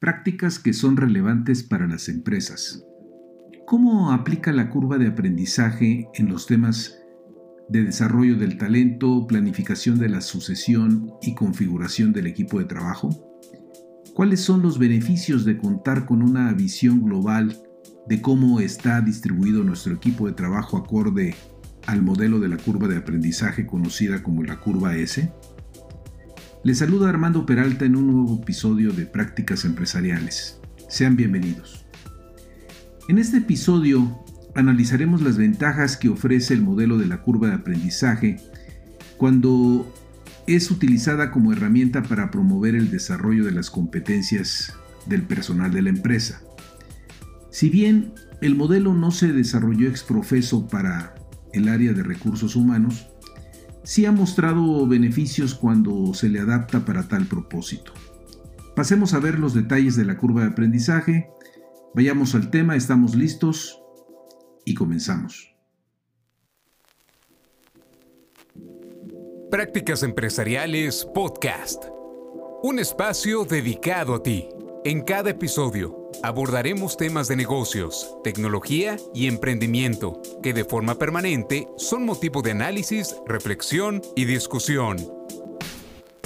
Prácticas que son relevantes para las empresas. ¿Cómo aplica la curva de aprendizaje en los temas de desarrollo del talento, planificación de la sucesión y configuración del equipo de trabajo? ¿Cuáles son los beneficios de contar con una visión global de cómo está distribuido nuestro equipo de trabajo acorde al modelo de la curva de aprendizaje conocida como la curva S? Les saluda Armando Peralta en un nuevo episodio de Prácticas Empresariales. Sean bienvenidos. En este episodio analizaremos las ventajas que ofrece el modelo de la curva de aprendizaje cuando es utilizada como herramienta para promover el desarrollo de las competencias del personal de la empresa. Si bien el modelo no se desarrolló exprofeso para el área de recursos humanos, sí ha mostrado beneficios cuando se le adapta para tal propósito. Pasemos a ver los detalles de la curva de aprendizaje. Vayamos al tema, estamos listos y comenzamos. Prácticas Empresariales Podcast. Un espacio dedicado a ti. En cada episodio abordaremos temas de negocios, tecnología y emprendimiento que de forma permanente son motivo de análisis, reflexión y discusión.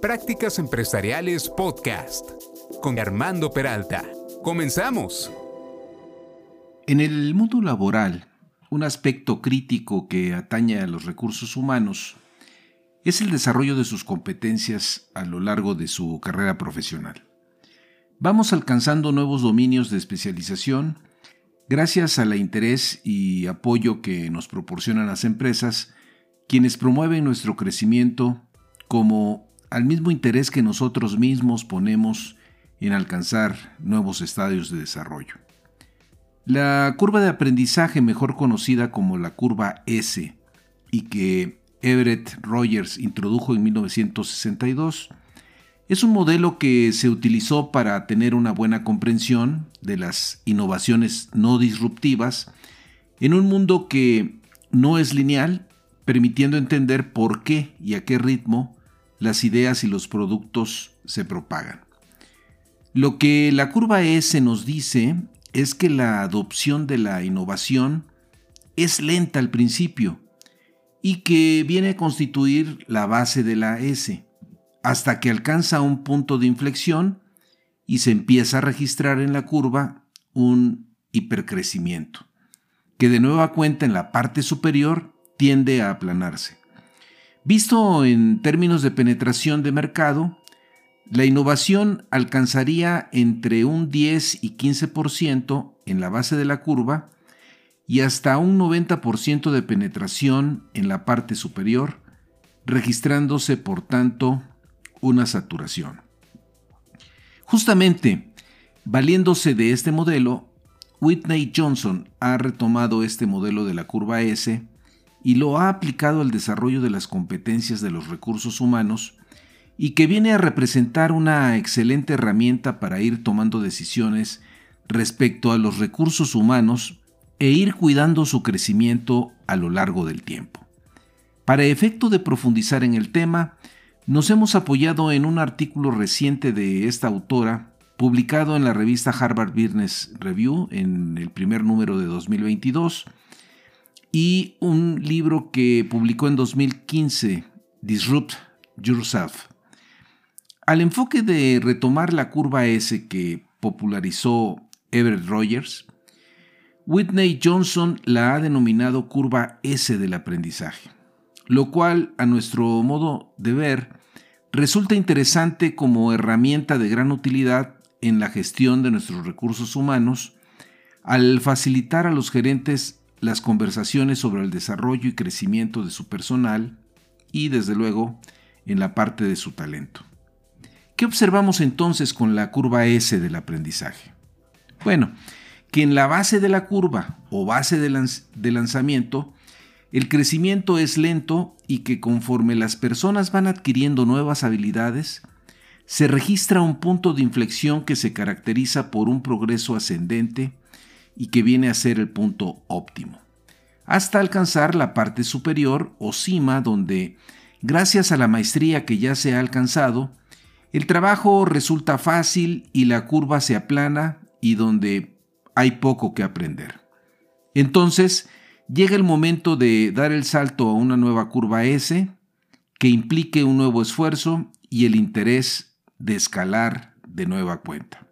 Prácticas Empresariales Podcast con Armando Peralta. Comenzamos. En el mundo laboral, un aspecto crítico que atañe a los recursos humanos es el desarrollo de sus competencias a lo largo de su carrera profesional. Vamos alcanzando nuevos dominios de especialización gracias al interés y apoyo que nos proporcionan las empresas, quienes promueven nuestro crecimiento como al mismo interés que nosotros mismos ponemos en alcanzar nuevos estadios de desarrollo. La curva de aprendizaje, mejor conocida como la curva S, y que Everett Rogers introdujo en 1962, es un modelo que se utilizó para tener una buena comprensión de las innovaciones no disruptivas en un mundo que no es lineal, permitiendo entender por qué y a qué ritmo las ideas y los productos se propagan. Lo que la curva S nos dice es que la adopción de la innovación es lenta al principio y que viene a constituir la base de la S, hasta que alcanza un punto de inflexión y se empieza a registrar en la curva un hipercrecimiento, que de nueva cuenta en la parte superior tiende a aplanarse. Visto en términos de penetración de mercado, la innovación alcanzaría entre un 10 y 15% en la base de la curva y hasta un 90% de penetración en la parte superior, registrándose por tanto una saturación. Justamente, valiéndose de este modelo, Whitney Johnson ha retomado este modelo de la curva S y lo ha aplicado al desarrollo de las competencias de los recursos humanos y que viene a representar una excelente herramienta para ir tomando decisiones respecto a los recursos humanos e ir cuidando su crecimiento a lo largo del tiempo. Para efecto de profundizar en el tema, nos hemos apoyado en un artículo reciente de esta autora, publicado en la revista Harvard Business Review en el primer número de 2022, y un libro que publicó en 2015, Disrupt Yourself. Al enfoque de retomar la curva S que popularizó Everett Rogers, Whitney Johnson la ha denominado curva S del aprendizaje, lo cual, a nuestro modo de ver, resulta interesante como herramienta de gran utilidad en la gestión de nuestros recursos humanos al facilitar a los gerentes las conversaciones sobre el desarrollo y crecimiento de su personal y, desde luego, en la parte de su talento. ¿Qué observamos entonces con la curva S del aprendizaje? Bueno, que en la base de la curva o base de, lanzamiento, el crecimiento es lento y que conforme las personas van adquiriendo nuevas habilidades, se registra un punto de inflexión que se caracteriza por un progreso ascendente y que viene a ser el punto óptimo, hasta alcanzar la parte superior o cima donde, gracias a la maestría que ya se ha alcanzado, el trabajo resulta fácil y la curva se aplana y donde hay poco que aprender. Entonces, llega el momento de dar el salto a una nueva curva S que implique un nuevo esfuerzo y el interés de escalar de nueva cuenta.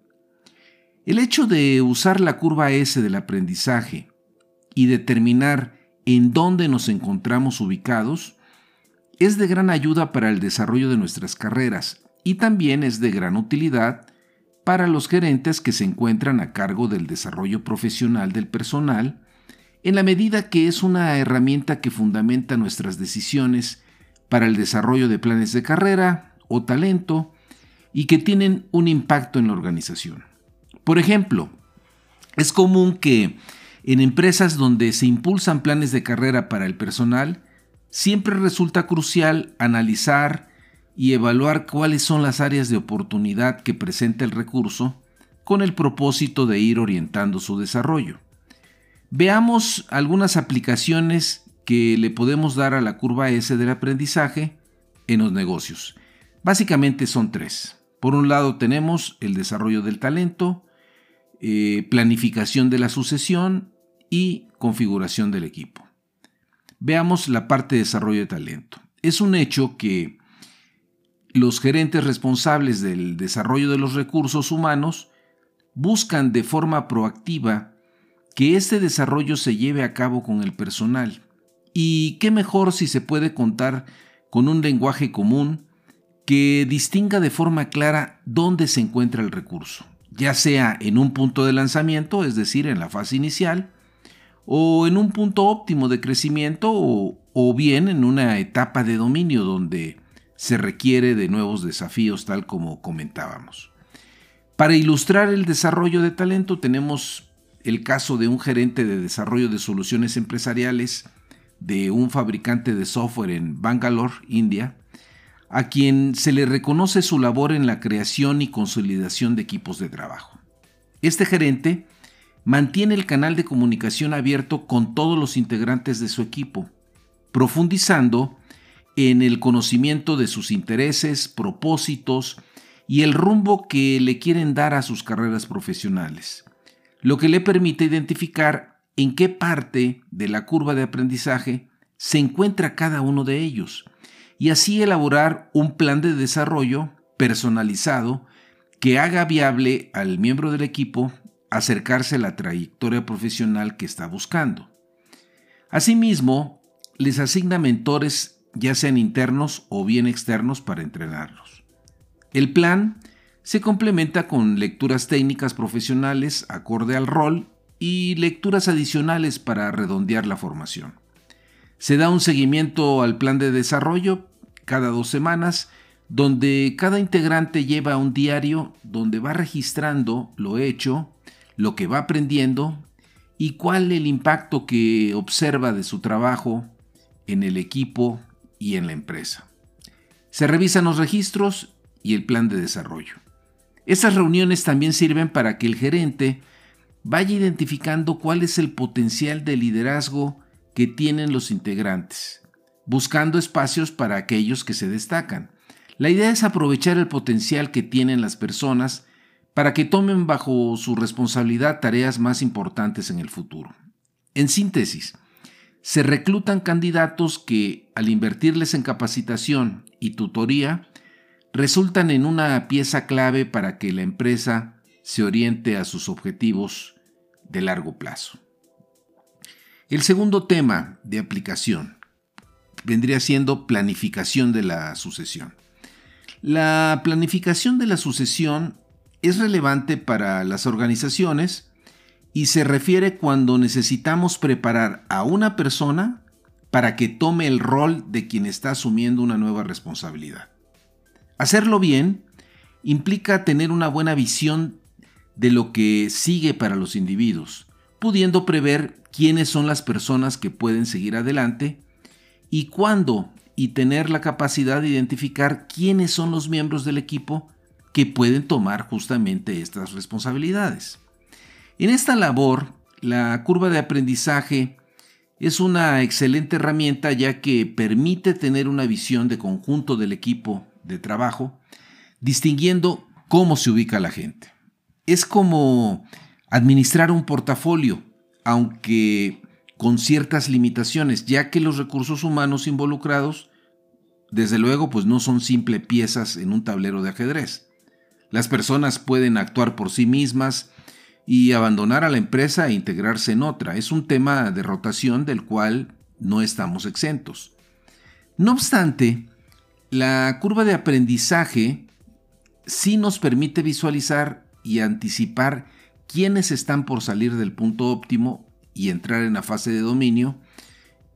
El hecho de usar la curva S del aprendizaje y determinar en dónde nos encontramos ubicados es de gran ayuda para el desarrollo de nuestras carreras y también es de gran utilidad para los gerentes que se encuentran a cargo del desarrollo profesional del personal, en la medida que es una herramienta que fundamenta nuestras decisiones para el desarrollo de planes de carrera o talento y que tienen un impacto en la organización. Por ejemplo, es común que en empresas donde se impulsan planes de carrera para el personal, siempre resulta crucial analizar y evaluar cuáles son las áreas de oportunidad que presenta el recurso con el propósito de ir orientando su desarrollo. Veamos algunas aplicaciones que le podemos dar a la curva S del aprendizaje en los negocios. Básicamente son tres. Por un lado tenemos el desarrollo del talento, eh, planificación de la sucesión y configuración del equipo. Veamos la parte de desarrollo de talento. Es un hecho que los gerentes responsables del desarrollo de los recursos humanos buscan de forma proactiva que este desarrollo se lleve a cabo con el personal. Y qué mejor si se puede contar con un lenguaje común que distinga de forma clara dónde se encuentra el recurso, ya sea en un punto de lanzamiento, es decir, en la fase inicial, o en un punto óptimo de crecimiento, o, bien en una etapa de dominio donde se requiere de nuevos desafíos, tal como comentábamos. Para ilustrar el desarrollo de talento tenemos el caso de un gerente de desarrollo de soluciones empresariales de un fabricante de software en Bangalore, India, a quien se le reconoce su labor en la creación y consolidación de equipos de trabajo. Este gerente mantiene el canal de comunicación abierto con todos los integrantes de su equipo, profundizando en el conocimiento de sus intereses, propósitos y el rumbo que le quieren dar a sus carreras profesionales, lo que le permite identificar en qué parte de la curva de aprendizaje se encuentra cada uno de ellos y así elaborar un plan de desarrollo personalizado que haga viable al miembro del equipo acercarse a la trayectoria profesional que está buscando. Asimismo, les asigna mentores ya sean internos o bien externos para entrenarlos. El plan se complementa con lecturas técnicas profesionales acorde al rol y lecturas adicionales para redondear la formación. Se da un seguimiento al plan de desarrollo cada dos semanas, donde cada integrante lleva un diario donde va registrando lo hecho, lo que va aprendiendo y cuál el impacto que observa de su trabajo en el equipo y en la empresa. Se revisan los registros y el plan de desarrollo. Estas reuniones también sirven para que el gerente vaya identificando cuál es el potencial de liderazgo que tienen los integrantes, buscando espacios para aquellos que se destacan. La idea es aprovechar el potencial que tienen las personas para que tomen bajo su responsabilidad tareas más importantes en el futuro. En síntesis, se reclutan candidatos que, al invertirles en capacitación y tutoría, resultan en una pieza clave para que la empresa se oriente a sus objetivos de largo plazo. El segundo tema de aplicación vendría siendo planificación de la sucesión. La planificación de la sucesión es relevante para las organizaciones y se refiere cuando necesitamos preparar a una persona para que tome el rol de quien está asumiendo una nueva responsabilidad. Hacerlo bien implica tener una buena visión de lo que sigue para los individuos, pudiendo prever quiénes son las personas que pueden seguir adelante y cuándo y tener la capacidad de identificar quiénes son los miembros del equipo que pueden tomar justamente estas responsabilidades. En esta labor, la curva de aprendizaje es una excelente herramienta ya que permite tener una visión de conjunto del equipo de trabajo, distinguiendo cómo se ubica la gente. Es como administrar un portafolio, aunque con ciertas limitaciones, ya que los recursos humanos involucrados, desde luego, pues no son simple piezas en un tablero de ajedrez. Las personas pueden actuar por sí mismas y abandonar a la empresa e integrarse en otra. Es un tema de rotación del cual no estamos exentos. No obstante, la curva de aprendizaje sí nos permite visualizar y anticipar quiénes están por salir del punto óptimo y entrar en la fase de dominio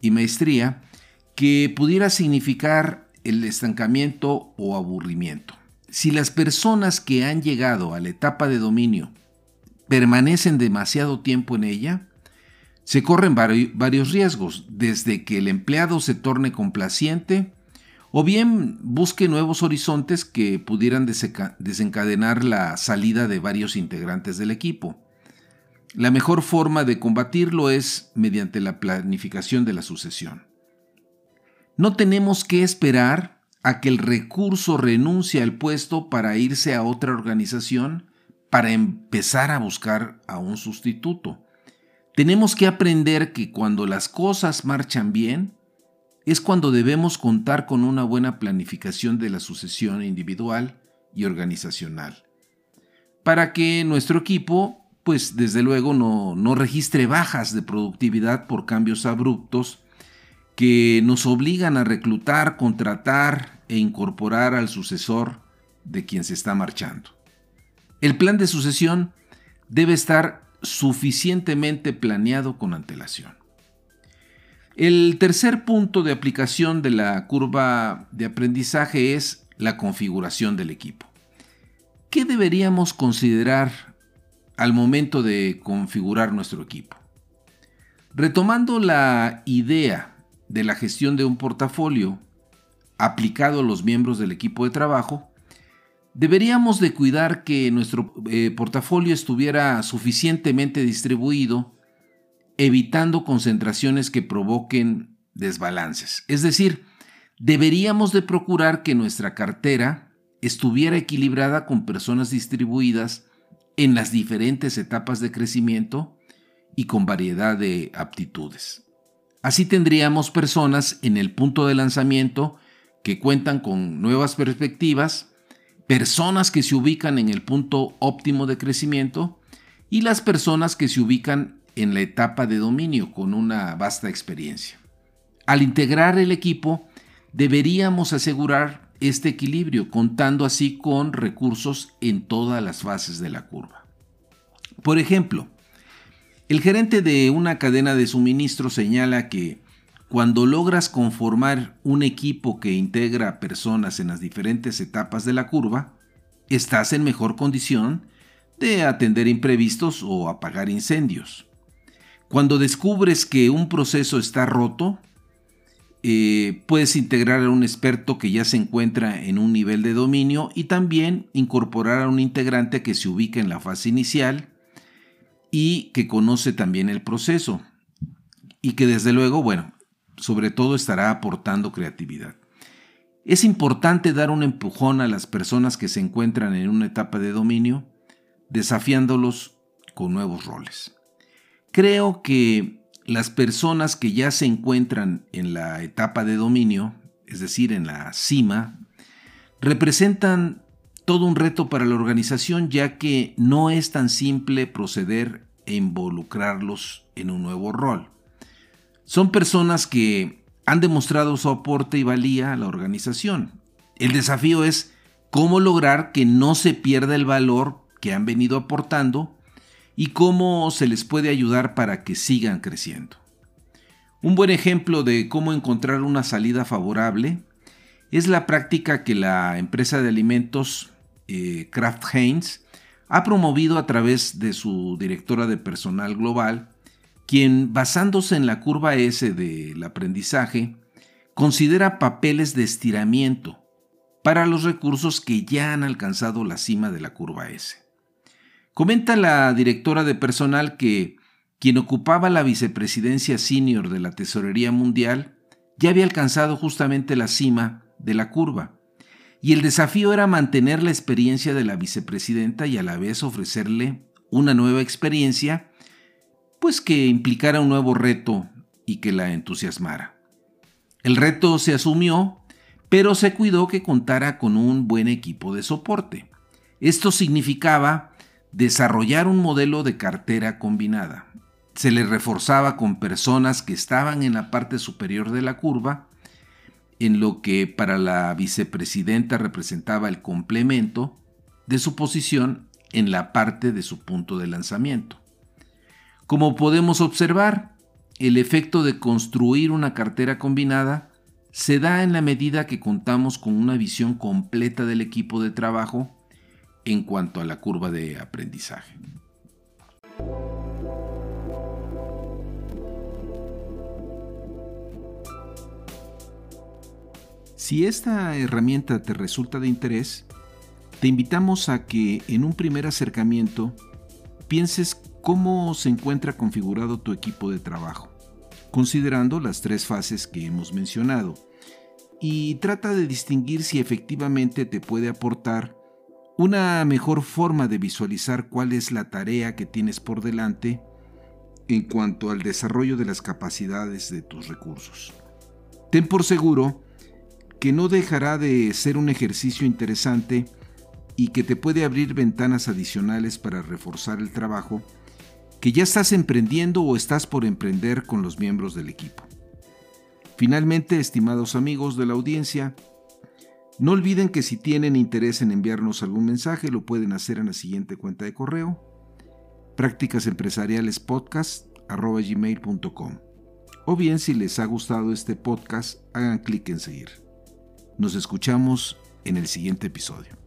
y maestría que pudiera significar el estancamiento o aburrimiento. Si las personas que han llegado a la etapa de dominio permanecen demasiado tiempo en ella, se corren varios riesgos, desde que el empleado se torne complaciente, o bien busque nuevos horizontes que pudieran desencadenar la salida de varios integrantes del equipo. La mejor forma de combatirlo es mediante la planificación de la sucesión. No tenemos que esperar a que el recurso renuncie al puesto para irse a otra organización para empezar a buscar a un sustituto. Tenemos que aprender que cuando las cosas marchan bien, es cuando debemos contar con una buena planificación de la sucesión individual y organizacional, para que nuestro equipo pues desde luego no, no registre bajas de productividad por cambios abruptos que nos obligan a reclutar, contratar e incorporar al sucesor de quien se está marchando. El plan de sucesión debe estar suficientemente planeado con antelación. El tercer punto de aplicación de la curva de aprendizaje es la configuración del equipo. ¿Qué deberíamos considerar al momento de configurar nuestro equipo. Retomando la idea de la gestión de un portafolio aplicado a los miembros del equipo de trabajo, deberíamos de cuidar que nuestro eh, portafolio estuviera suficientemente distribuido, evitando concentraciones que provoquen desbalances. Es decir, deberíamos de procurar que nuestra cartera estuviera equilibrada con personas distribuidas en las diferentes etapas de crecimiento y con variedad de aptitudes. Así tendríamos personas en el punto de lanzamiento que cuentan con nuevas perspectivas, personas que se ubican en el punto óptimo de crecimiento y las personas que se ubican en la etapa de dominio con una vasta experiencia. Al integrar el equipo, deberíamos asegurar este equilibrio, contando así con recursos en todas las fases de la curva. Por ejemplo, el gerente de una cadena de suministro señala que cuando logras conformar un equipo que integra personas en las diferentes etapas de la curva, estás en mejor condición de atender imprevistos o apagar incendios. Cuando descubres que un proceso está roto, eh, puedes integrar a un experto que ya se encuentra en un nivel de dominio y también incorporar a un integrante que se ubica en la fase inicial y que conoce también el proceso y que desde luego, bueno, sobre todo estará aportando creatividad. Es importante dar un empujón a las personas que se encuentran en una etapa de dominio, desafiándolos con nuevos roles. Creo que las personas que ya se encuentran en la etapa de dominio, es decir, en la cima, representan todo un reto para la organización ya que no es tan simple proceder e involucrarlos en un nuevo rol. Son personas que han demostrado su aporte y valía a la organización. El desafío es cómo lograr que no se pierda el valor que han venido aportando y cómo se les puede ayudar para que sigan creciendo. Un buen ejemplo de cómo encontrar una salida favorable es la práctica que la empresa de alimentos eh, Kraft Heinz ha promovido a través de su directora de personal global, quien, basándose en la curva S del aprendizaje, considera papeles de estiramiento para los recursos que ya han alcanzado la cima de la curva S. Comenta la directora de personal que quien ocupaba la vicepresidencia senior de la Tesorería Mundial ya había alcanzado justamente la cima de la curva, y el desafío era mantener la experiencia de la vicepresidenta y a la vez ofrecerle una nueva experiencia, pues que implicara un nuevo reto y que la entusiasmara. El reto se asumió, pero se cuidó que contara con un buen equipo de soporte. Esto significaba desarrollar un modelo de cartera combinada. Se le reforzaba con personas que estaban en la parte superior de la curva, en lo que para la vicepresidenta representaba el complemento de su posición en la parte de su punto de lanzamiento. Como podemos observar, el efecto de construir una cartera combinada se da en la medida que contamos con una visión completa del equipo de trabajo en cuanto a la curva de aprendizaje. Si esta herramienta te resulta de interés, te invitamos a que en un primer acercamiento pienses cómo se encuentra configurado tu equipo de trabajo, considerando las tres fases que hemos mencionado, y trata de distinguir si efectivamente te puede aportar una mejor forma de visualizar cuál es la tarea que tienes por delante en cuanto al desarrollo de las capacidades de tus recursos. Ten por seguro que no dejará de ser un ejercicio interesante y que te puede abrir ventanas adicionales para reforzar el trabajo que ya estás emprendiendo o estás por emprender con los miembros del equipo. Finalmente, estimados amigos de la audiencia, no olviden que si tienen interés en enviarnos algún mensaje, lo pueden hacer en la siguiente cuenta de correo, prácticasempresarialespodcast.com. O bien, si les ha gustado este podcast, hagan clic en seguir. Nos escuchamos en el siguiente episodio.